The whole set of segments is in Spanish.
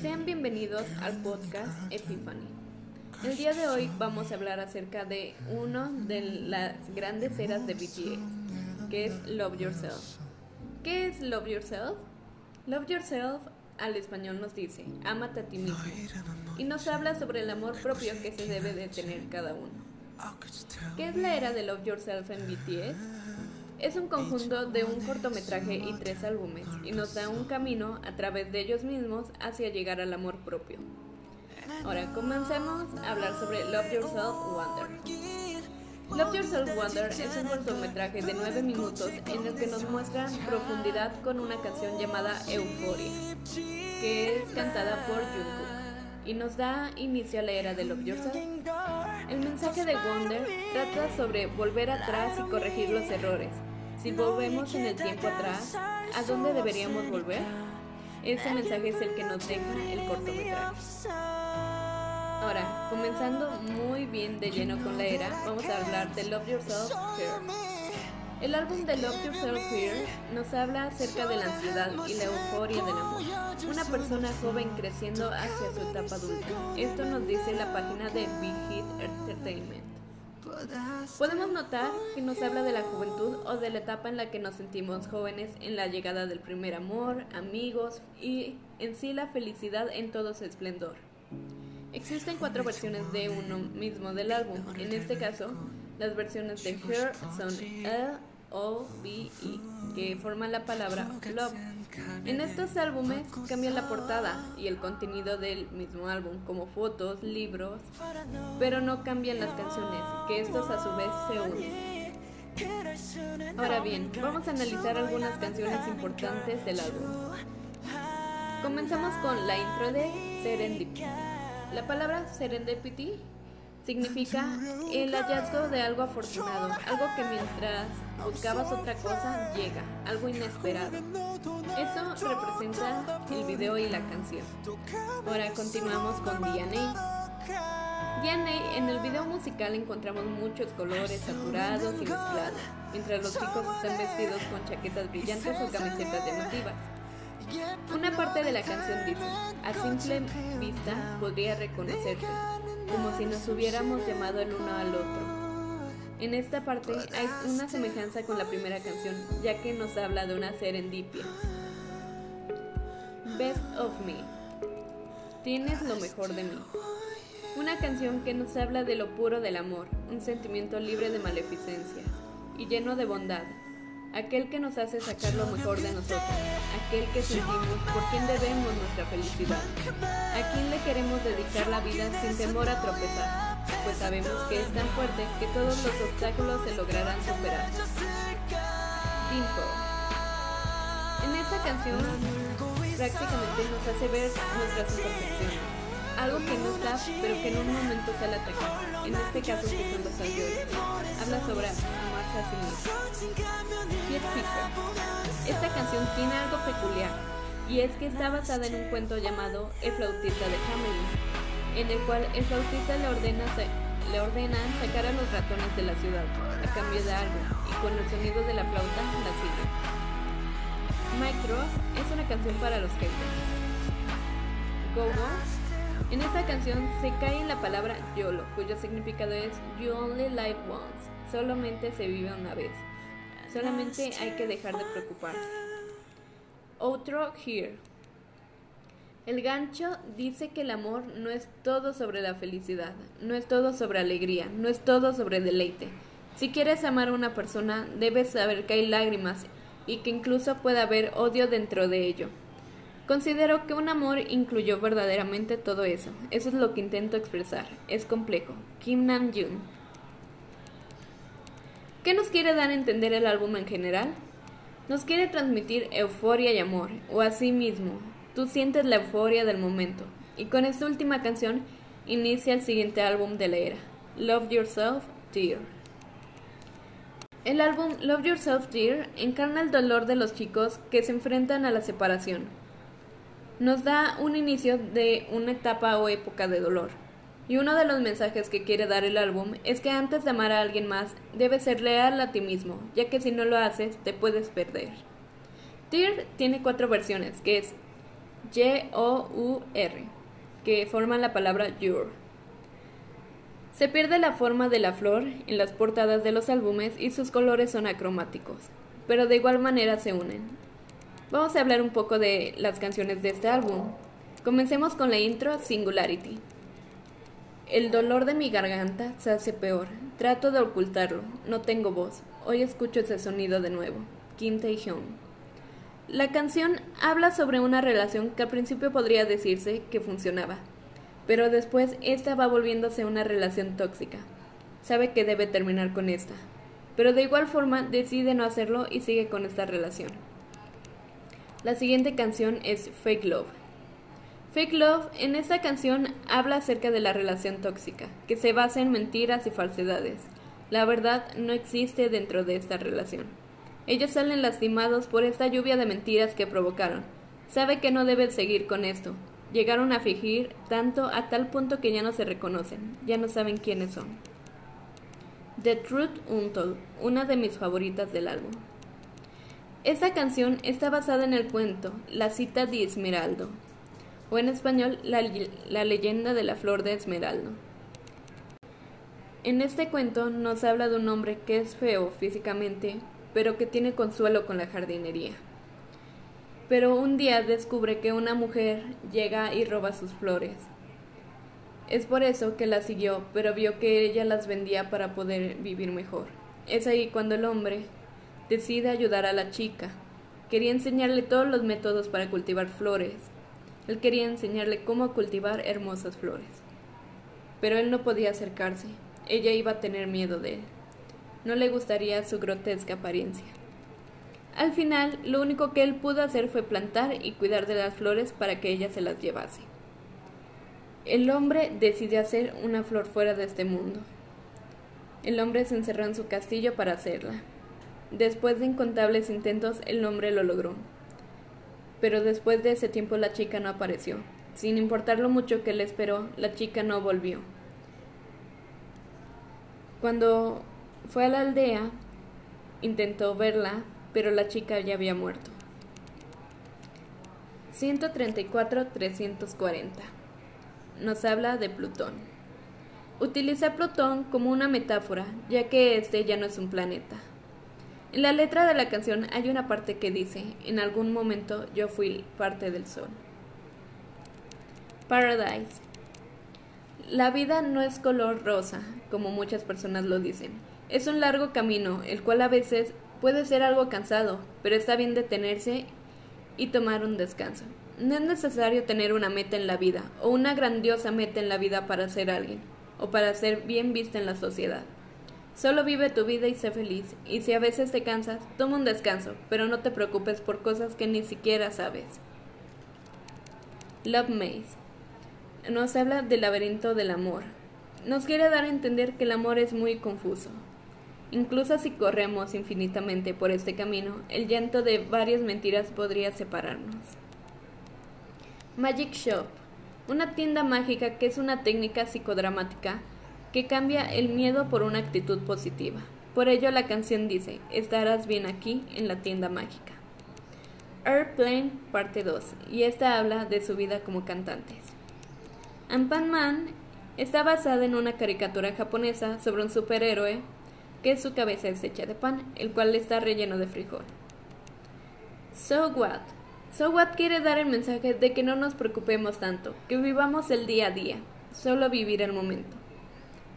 Sean bienvenidos al podcast Epiphany. El día de hoy vamos a hablar acerca de uno de las grandes eras de BTS, que es Love Yourself. ¿Qué es Love Yourself? Love Yourself al español nos dice, ámate a ti mismo, y nos habla sobre el amor propio que se debe de tener cada uno. ¿Qué es la era de Love Yourself en BTS? Es un conjunto de un cortometraje y tres álbumes y nos da un camino a través de ellos mismos hacia llegar al amor propio. Ahora comencemos a hablar sobre Love Yourself Wonder. Love Yourself Wonder es un cortometraje de 9 minutos en el que nos muestra profundidad con una canción llamada Euphoria, que es cantada por Jungkook y nos da inicio a la era de Love Yourself. El mensaje de Wonder trata sobre volver atrás y corregir los errores, si volvemos en el tiempo atrás, ¿a dónde deberíamos volver? Ese mensaje es el que nos deja el cortometraje. Ahora, comenzando muy bien de lleno con la era, vamos a hablar de Love Yourself Here. El álbum de Love Yourself Here nos habla acerca de la ansiedad y la euforia del amor. Una persona joven creciendo hacia su etapa adulta. Esto nos dice la página de Big Hit Entertainment. Podemos notar que nos habla de la juventud o de la etapa en la que nos sentimos jóvenes en la llegada del primer amor, amigos y en sí la felicidad en todo su esplendor. Existen cuatro versiones de uno mismo del álbum. En este caso, las versiones de Her son L, O, B, E, que forman la palabra Love. En estos álbumes cambia la portada y el contenido del mismo álbum, como fotos, libros, pero no cambian las canciones, que estos a su vez se unen. Ahora bien, vamos a analizar algunas canciones importantes del álbum. Comenzamos con la intro de Serendipity. La palabra Serendipity significa el hallazgo de algo afortunado, algo que mientras buscabas otra cosa llega, algo inesperado. Eso representa el video y la canción. Ahora continuamos con DNA. DNA, en el video musical encontramos muchos colores saturados y mezclados, mientras los chicos están vestidos con chaquetas brillantes o camisetas llamativas. Una parte de la canción dice, a simple vista podría reconocerte, como si nos hubiéramos llamado el uno al otro. En esta parte hay una semejanza con la primera canción, ya que nos habla de una serendipia. Best of Me. Tienes lo mejor de mí. Una canción que nos habla de lo puro del amor, un sentimiento libre de maleficencia y lleno de bondad, aquel que nos hace sacar lo mejor de nosotros, aquel que sentimos por quien debemos nuestra felicidad, a quien le queremos dedicar la vida sin temor a tropezar, pues sabemos que es tan fuerte que todos los obstáculos se lograrán superar. Dimple. En esta canción prácticamente nos hace ver nuestras imperfecciones, algo que no está, pero que en un momento sale a atacar, en este caso que son los. Habla sobre mismo. Esta canción tiene algo peculiar, y es que está basada en un cuento llamado El flautista de Hamelin, en el cual el flautista le ordena, le ordena sacar a los ratones de la ciudad a cambio de algo, y con el sonido de la flauta la sigue. Micro es una canción para los jefes. Go Go. En esta canción se cae en la palabra YOLO, cuyo significado es You Only Live Once, solamente se vive una vez. Solamente hay que dejar de preocuparse. Outro Here. El gancho dice que el amor no es todo sobre la felicidad, no es todo sobre alegría, no es todo sobre deleite. Si quieres amar a una persona, debes saber que hay lágrimas y que incluso puede haber odio dentro de ello. Considero que un amor incluyó verdaderamente todo eso. Eso es lo que intento expresar. Es complejo. Kim Nam-jun. ¿Qué nos quiere dar a entender el álbum en general? Nos quiere transmitir euforia y amor, o así mismo. Tú sientes la euforia del momento. Y con esta última canción inicia el siguiente álbum de la era, Love Yourself, Dear. El álbum Love Yourself Dear encarna el dolor de los chicos que se enfrentan a la separación. Nos da un inicio de una etapa o época de dolor. Y uno de los mensajes que quiere dar el álbum es que antes de amar a alguien más, debes ser leal a ti mismo, ya que si no lo haces, te puedes perder. Dear tiene cuatro versiones, que es Y-O-U-R, que forman la palabra Your. Se pierde la forma de la flor en las portadas de los álbumes y sus colores son acromáticos, pero de igual manera se unen. Vamos a hablar un poco de las canciones de este álbum. Comencemos con la intro Singularity. El dolor de mi garganta se hace peor. Trato de ocultarlo. No tengo voz. Hoy escucho ese sonido de nuevo. Kim Tae-hyun. La canción habla sobre una relación que al principio podría decirse que funcionaba, pero después esta va volviéndose una relación tóxica. Sabe que debe terminar con esta, pero de igual forma decide no hacerlo y sigue con esta relación. La siguiente canción es Fake Love. Fake Love en esta canción habla acerca de la relación tóxica, que se basa en mentiras y falsedades. La verdad no existe dentro de esta relación. Ellos salen lastimados por esta lluvia de mentiras que provocaron. Sabe que no deben seguir con esto, Llegaron a fingir tanto a tal punto que ya no se reconocen, ya no saben quiénes son. The Truth Untold, una de mis favoritas del álbum. Esta canción está basada en el cuento La cita de Esmeraldo, o en español la, leyenda de la flor de Esmeraldo. En este cuento nos habla de un hombre que es feo físicamente, pero que tiene consuelo con la jardinería pero un día descubre que una mujer llega y roba sus flores. Es por eso que la siguió, pero vio que ella las vendía para poder vivir mejor. Es ahí cuando el hombre decide ayudar a la chica. Quería enseñarle todos los métodos para cultivar flores. Él quería enseñarle cómo cultivar hermosas flores. Pero él no podía acercarse. Ella iba a tener miedo de él. No le gustaría su grotesca apariencia. Al final, lo único que él pudo hacer fue plantar y cuidar de las flores para que ella se las llevase. El hombre decidió hacer una flor fuera de este mundo. El hombre se encerró en su castillo para hacerla. Después de incontables intentos, el hombre lo logró. Pero después de ese tiempo la chica no apareció. Sin importar lo mucho que él esperó, la chica no volvió. Cuando fue a la aldea, intentó verla, pero la chica ya había muerto. 134-340 Nos habla de Plutón. Utiliza Plutón como una metáfora, ya que este ya no es un planeta. En la letra de la canción hay una parte que dice, en algún momento yo fui parte del sol. Paradise. La vida no es color rosa, como muchas personas lo dicen. Es un largo camino, el cual a veces Puede ser algo cansado, pero está bien detenerse y tomar un descanso. No es necesario tener una meta en la vida o una grandiosa meta en la vida para ser alguien o para ser bien vista en la sociedad. Solo vive tu vida y sé feliz, y si a veces te cansas, toma un descanso, pero no te preocupes por cosas que ni siquiera sabes. Love Maze nos habla del laberinto del amor. Nos quiere dar a entender que el amor es muy confuso, Incluso si corremos infinitamente por este camino, el llanto de varias mentiras podría separarnos. Magic Shop, una tienda mágica que es una técnica psicodramática que cambia el miedo por una actitud positiva. Por ello la canción dice, estarás bien aquí en la tienda mágica. Airplane parte 2, y esta habla de su vida como cantantes. Ampan Man está basada en una caricatura japonesa sobre un superhéroe que su cabeza es hecha de pan, el cual está relleno de frijol. So what? So what quiere dar el mensaje de que no nos preocupemos tanto, que vivamos el día a día, solo vivir el momento.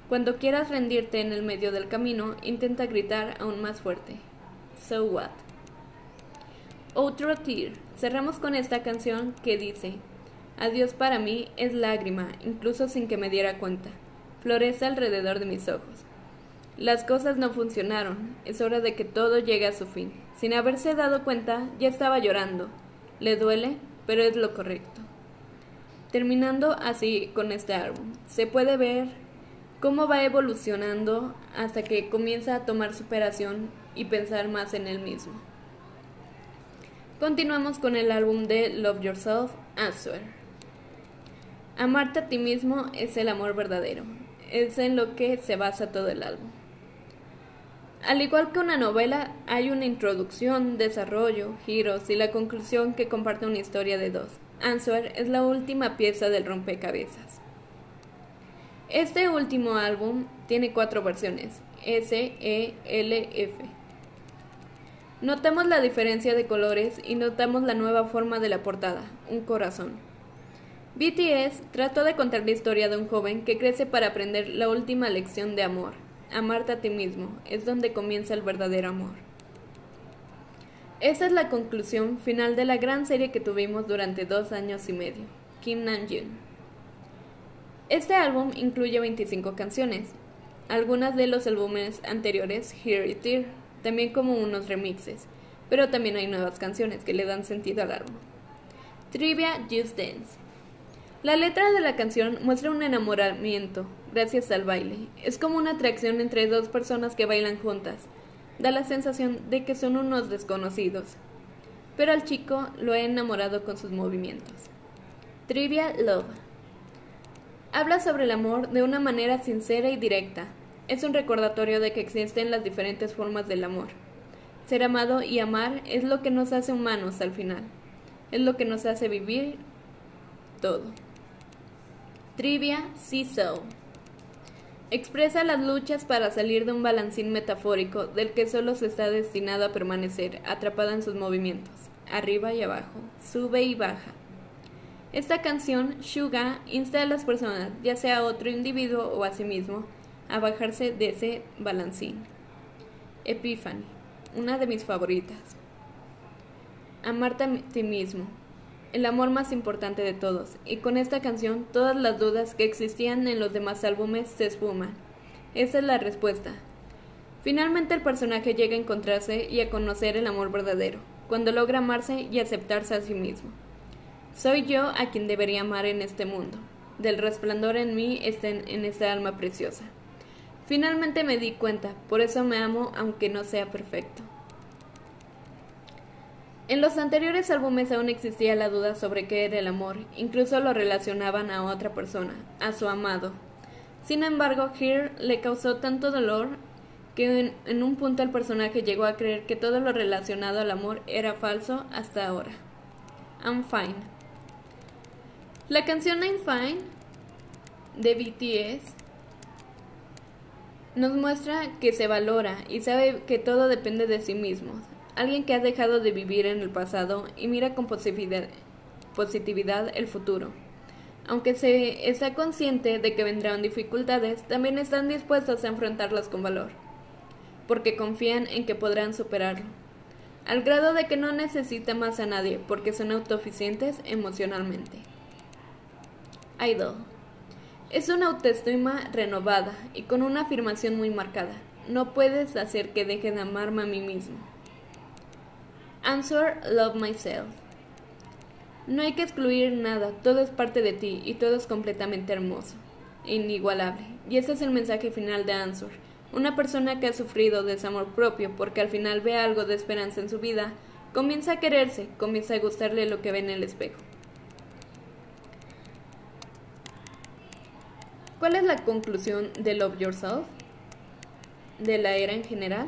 Cuando quieras rendirte en el medio del camino, intenta gritar aún más fuerte. So what? Otro tear. Cerramos con esta canción que dice, Adiós para mí es lágrima, incluso sin que me diera cuenta. Florece alrededor de mis ojos. Las cosas no funcionaron. Es hora de que todo llegue a su fin. Sin haberse dado cuenta, ya estaba llorando. Le duele, pero es lo correcto. Terminando así con este álbum, se puede ver cómo va evolucionando hasta que comienza a tomar superación y pensar más en él mismo. Continuamos con el álbum de Love Yourself, Answer. Amarte a ti mismo es el amor verdadero. Es en lo que se basa todo el álbum. Al igual que una novela, hay una introducción, desarrollo, giros y la conclusión que comparte una historia de dos. Answer es la última pieza del rompecabezas. Este último álbum tiene cuatro versiones, S, E, L, F. Notamos la diferencia de colores y notamos la nueva forma de la portada, un corazón. BTS trató de contar la historia de un joven que crece para aprender la última lección de amor, Amarte a ti mismo es donde comienza el verdadero amor. Esta es la conclusión final de la gran serie que tuvimos durante dos años y medio, Kim Namjoon. Este álbum incluye 25 canciones, algunas de los álbumes anteriores, Here It Here, también como unos remixes, pero también hay nuevas canciones que le dan sentido al álbum. Trivia Just Dance. La letra de la canción muestra un enamoramiento, gracias al baile. Es como una atracción entre dos personas que bailan juntas. Da la sensación de que son unos desconocidos. Pero al chico lo he enamorado con sus movimientos. Trivia Love. Habla sobre el amor de una manera sincera y directa. Es un recordatorio de que existen las diferentes formas del amor. Ser amado y amar es lo que nos hace humanos al final. Es lo que nos hace vivir todo. Trivia See So. Expresa las luchas para salir de un balancín metafórico del que solo se está destinado a permanecer atrapada en sus movimientos, arriba y abajo, sube y baja. Esta canción, Suga, insta a las personas, ya sea a otro individuo o a sí mismo, a bajarse de ese balancín. Epiphany, una de mis favoritas. Amarte a ti mismo, el amor más importante de todos, y con esta canción todas las dudas que existían en los demás álbumes se esfuman. Esa es la respuesta. Finalmente el personaje llega a encontrarse y a conocer el amor verdadero, cuando logra amarse y aceptarse a sí mismo. Soy yo a quien debería amar en este mundo. Del resplandor en mí está en, esta alma preciosa. Finalmente me di cuenta, por eso me amo aunque no sea perfecto. En los anteriores álbumes aún existía la duda sobre qué era el amor, incluso lo relacionaban a otra persona, a su amado. Sin embargo, Here le causó tanto dolor que en, en, un punto el personaje llegó a creer que todo lo relacionado al amor era falso hasta ahora. I'm Fine. La canción I'm Fine de BTS nos muestra que se valora y sabe que todo depende de sí mismo, alguien que ha dejado de vivir en el pasado y mira con positividad, el futuro. Aunque se está consciente de que vendrán dificultades, también están dispuestos a enfrentarlas con valor, porque confían en que podrán superarlo, al grado de que no necesita más a nadie porque son autosuficientes emocionalmente. Idol. Es una autoestima renovada y con una afirmación muy marcada. No puedes hacer que deje de amarme a mí mismo. Answer Love Myself. No hay que excluir nada, todo es parte de ti y todo es completamente hermoso, inigualable. Y ese es el mensaje final de Answer. Una persona que ha sufrido desamor propio porque al final ve algo de esperanza en su vida, comienza a quererse, comienza a gustarle lo que ve en el espejo. ¿Cuál es la conclusión de Love Yourself? ¿De la era en general?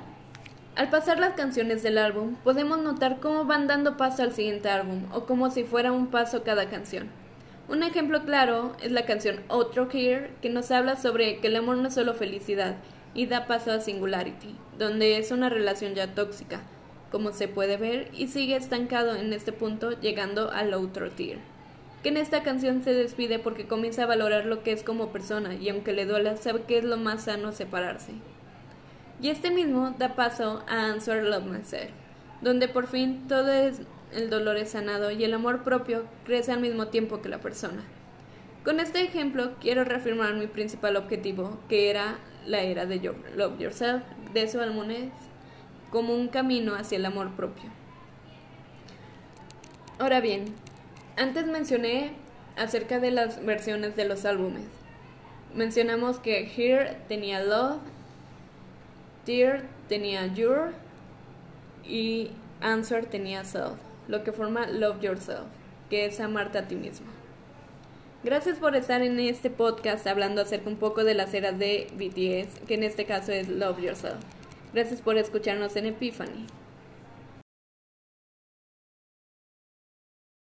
Al pasar las canciones del álbum, podemos notar cómo van dando paso al siguiente álbum, o como si fuera un paso cada canción. Un ejemplo claro es la canción Outro Here, que nos habla sobre que el amor no es solo felicidad, y da paso a Singularity, donde es una relación ya tóxica, como se puede ver, y sigue estancado en este punto llegando al Outro Tier, que en esta canción se despide porque comienza a valorar lo que es como persona, y aunque le duela, sabe que es lo más sano separarse. Y este mismo da paso a Answer Love Myself, donde por fin todo el dolor es sanado y el amor propio crece al mismo tiempo que la persona. Con este ejemplo quiero reafirmar mi principal objetivo, que era la era de Love Yourself de álbumes como un camino hacia el amor propio. Ahora bien, antes mencioné acerca de las versiones de los álbumes. Mencionamos que Here tenía Love Dear tenía Your y Answer tenía Self, lo que forma Love Yourself, que es amarte a ti mismo. Gracias por estar en este podcast hablando acerca un poco de las eras de BTS, que en este caso es Love Yourself. Gracias por escucharnos en Epiphany.